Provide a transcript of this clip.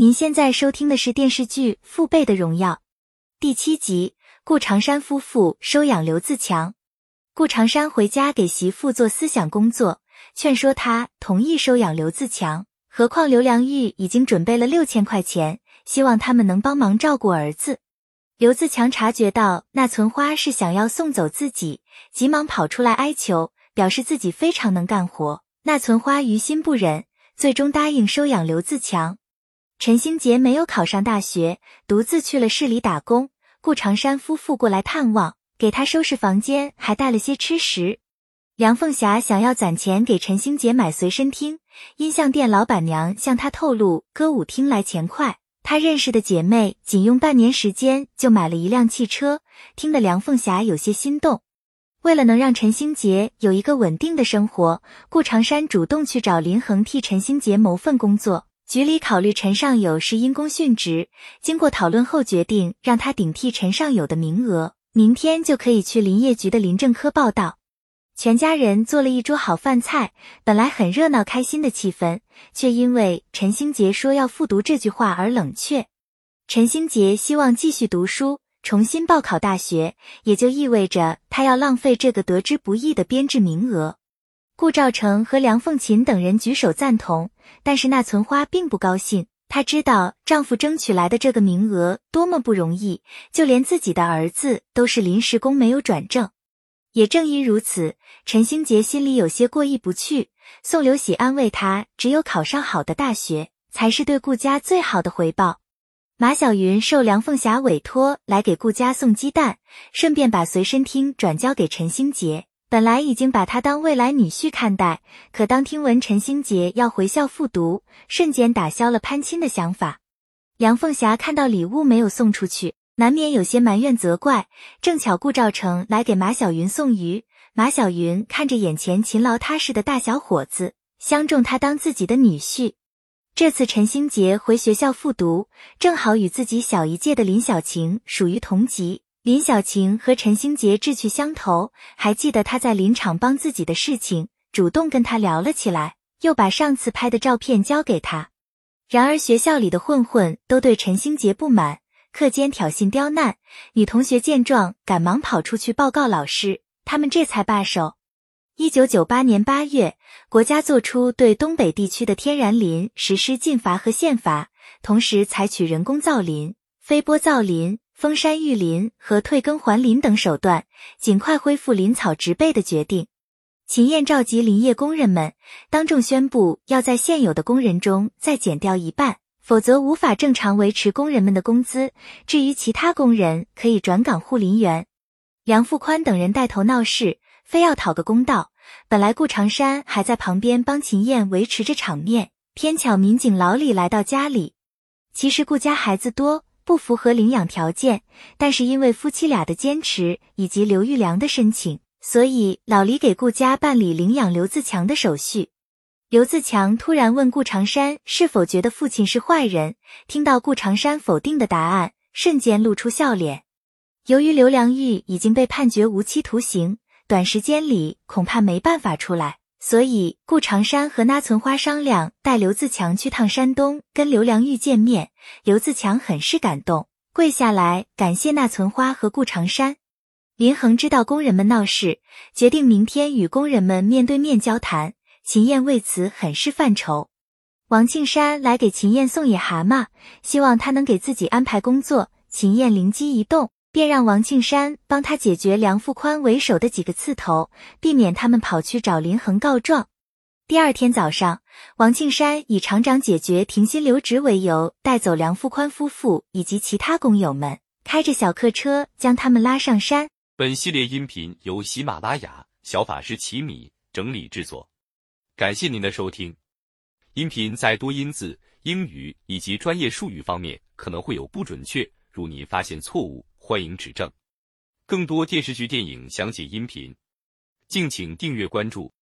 您现在收听的是电视剧《父辈的荣耀》第七集。顾长山夫妇收养刘自强。顾长山回家给媳妇做思想工作，劝说他同意收养刘自强。何况刘良玉已经准备了六千块钱，希望他们能帮忙照顾儿子。刘自强察觉到那存花是想要送走自己，急忙跑出来哀求，表示自己非常能干活。那存花于心不忍，最终答应收养刘自强。陈兴杰没有考上大学，独自去了市里打工。顾长山夫妇过来探望，给他收拾房间，还带了些吃食。梁凤霞想要攒钱给陈兴杰买随身听，音像店老板娘向她透露，歌舞厅来钱快。她认识的姐妹仅用半年时间就买了一辆汽车，听得梁凤霞有些心动。为了能让陈兴杰有一个稳定的生活，顾长山主动去找林恒替陈兴杰谋份工作。局里考虑陈尚友是因公殉职，经过讨论后决定让他顶替陈尚友的名额，明天就可以去林业局的林政科报道。全家人做了一桌好饭菜，本来很热闹开心的气氛，却因为陈兴杰说要复读这句话而冷却。陈兴杰希望继续读书，重新报考大学，也就意味着他要浪费这个得之不易的编制名额。顾兆成和梁凤琴等人举手赞同，但是那存花并不高兴。她知道丈夫争取来的这个名额多么不容易，就连自己的儿子都是临时工，没有转正。也正因如此，陈兴杰心里有些过意不去。宋刘喜安慰他，只有考上好的大学，才是对顾家最好的回报。马小云受梁凤霞委托来给顾家送鸡蛋，顺便把随身听转交给陈兴杰。本来已经把他当未来女婿看待，可当听闻陈星杰要回校复读，瞬间打消了攀亲的想法。杨凤霞看到礼物没有送出去，难免有些埋怨责怪。正巧顾兆成来给马小云送鱼，马小云看着眼前勤劳踏实的大小伙子，相中他当自己的女婿。这次陈星杰回学校复读，正好与自己小一届的林小晴属于同级。林小晴和陈兴杰志趣相投，还记得他在林场帮自己的事情，主动跟他聊了起来，又把上次拍的照片交给他。然而学校里的混混都对陈兴杰不满，课间挑衅刁难，女同学见状赶忙跑出去报告老师，他们这才罢手。一九九八年八月，国家作出对东北地区的天然林实施禁伐和限伐，同时采取人工造林、飞播造林。封山育林和退耕还林等手段，尽快恢复林草植被的决定。秦燕召集林业工人们，当众宣布要在现有的工人中再减掉一半，否则无法正常维持工人们的工资。至于其他工人，可以转岗护林员。梁富宽等人带头闹事，非要讨个公道。本来顾长山还在旁边帮秦燕维持着场面，偏巧民警老李来到家里。其实顾家孩子多。不符合领养条件，但是因为夫妻俩的坚持以及刘玉良的申请，所以老李给顾家办理领养刘自强的手续。刘自强突然问顾长山是否觉得父亲是坏人，听到顾长山否定的答案，瞬间露出笑脸。由于刘良玉已经被判决无期徒刑，短时间里恐怕没办法出来。所以，顾长山和那存花商量带刘自强去趟山东跟刘良玉见面。刘自强很是感动，跪下来感谢那存花和顾长山。林恒知道工人们闹事，决定明天与工人们面对面交谈。秦燕为此很是犯愁。王庆山来给秦燕送野蛤蟆，希望他能给自己安排工作。秦燕灵机一动。便让王庆山帮他解决梁富宽为首的几个刺头，避免他们跑去找林恒告状。第二天早上，王庆山以厂长解决停薪留职为由，带走梁富宽夫妇以及其他工友们，开着小客车将他们拉上山。本系列音频由喜马拉雅小法师奇米整理制作，感谢您的收听。音频在多音字、英语以及专业术语方面可能会有不准确，如您发现错误。欢迎指正，更多电视剧、电影详解音频，敬请订阅关注。